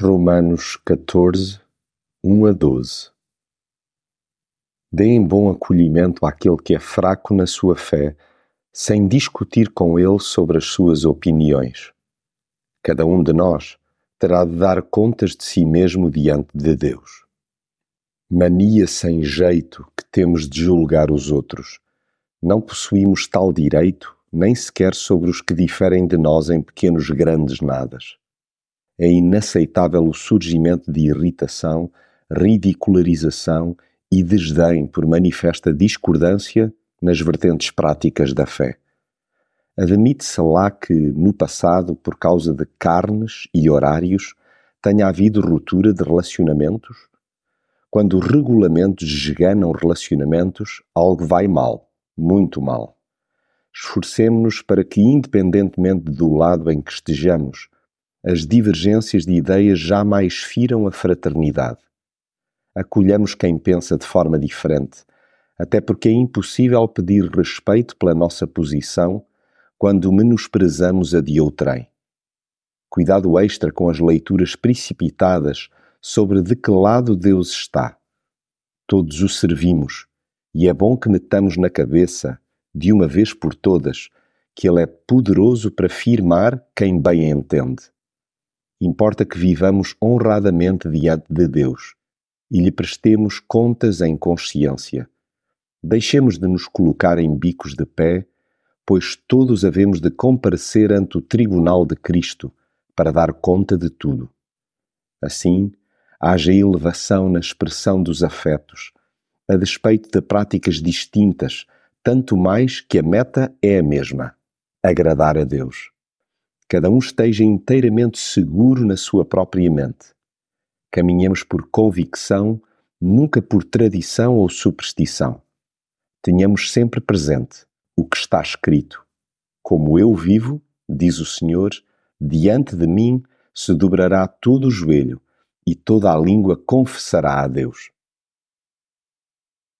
Romanos catorze, um a doze Deem bom acolhimento àquele que é fraco na sua fé, sem discutir com ele sobre as suas opiniões. Cada um de nós terá de dar contas de si mesmo diante de Deus. Mania sem jeito que temos de julgar os outros. Não possuímos tal direito, nem sequer sobre os que diferem de nós em pequenos grandes nadas é inaceitável o surgimento de irritação, ridicularização e desdém por manifesta discordância nas vertentes práticas da fé. Admite-se lá que, no passado, por causa de carnes e horários, tenha havido ruptura de relacionamentos? Quando regulamentos esganam relacionamentos, algo vai mal, muito mal. Esforcemo-nos para que, independentemente do lado em que estejamos, as divergências de ideias jamais firam a fraternidade. Acolhamos quem pensa de forma diferente, até porque é impossível pedir respeito pela nossa posição quando menosprezamos a de outrem. Cuidado extra com as leituras precipitadas sobre de que lado Deus está. Todos o servimos, e é bom que metamos na cabeça, de uma vez por todas, que Ele é poderoso para firmar quem bem entende. Importa que vivamos honradamente diante de Deus e lhe prestemos contas em consciência. Deixemos de nos colocar em bicos de pé, pois todos havemos de comparecer ante o tribunal de Cristo para dar conta de tudo. Assim, haja elevação na expressão dos afetos, a despeito de práticas distintas, tanto mais que a meta é a mesma: agradar a Deus cada um esteja inteiramente seguro na sua própria mente. Caminhemos por convicção, nunca por tradição ou superstição. Tenhamos sempre presente o que está escrito. Como eu vivo, diz o Senhor, diante de mim se dobrará todo o joelho e toda a língua confessará a Deus.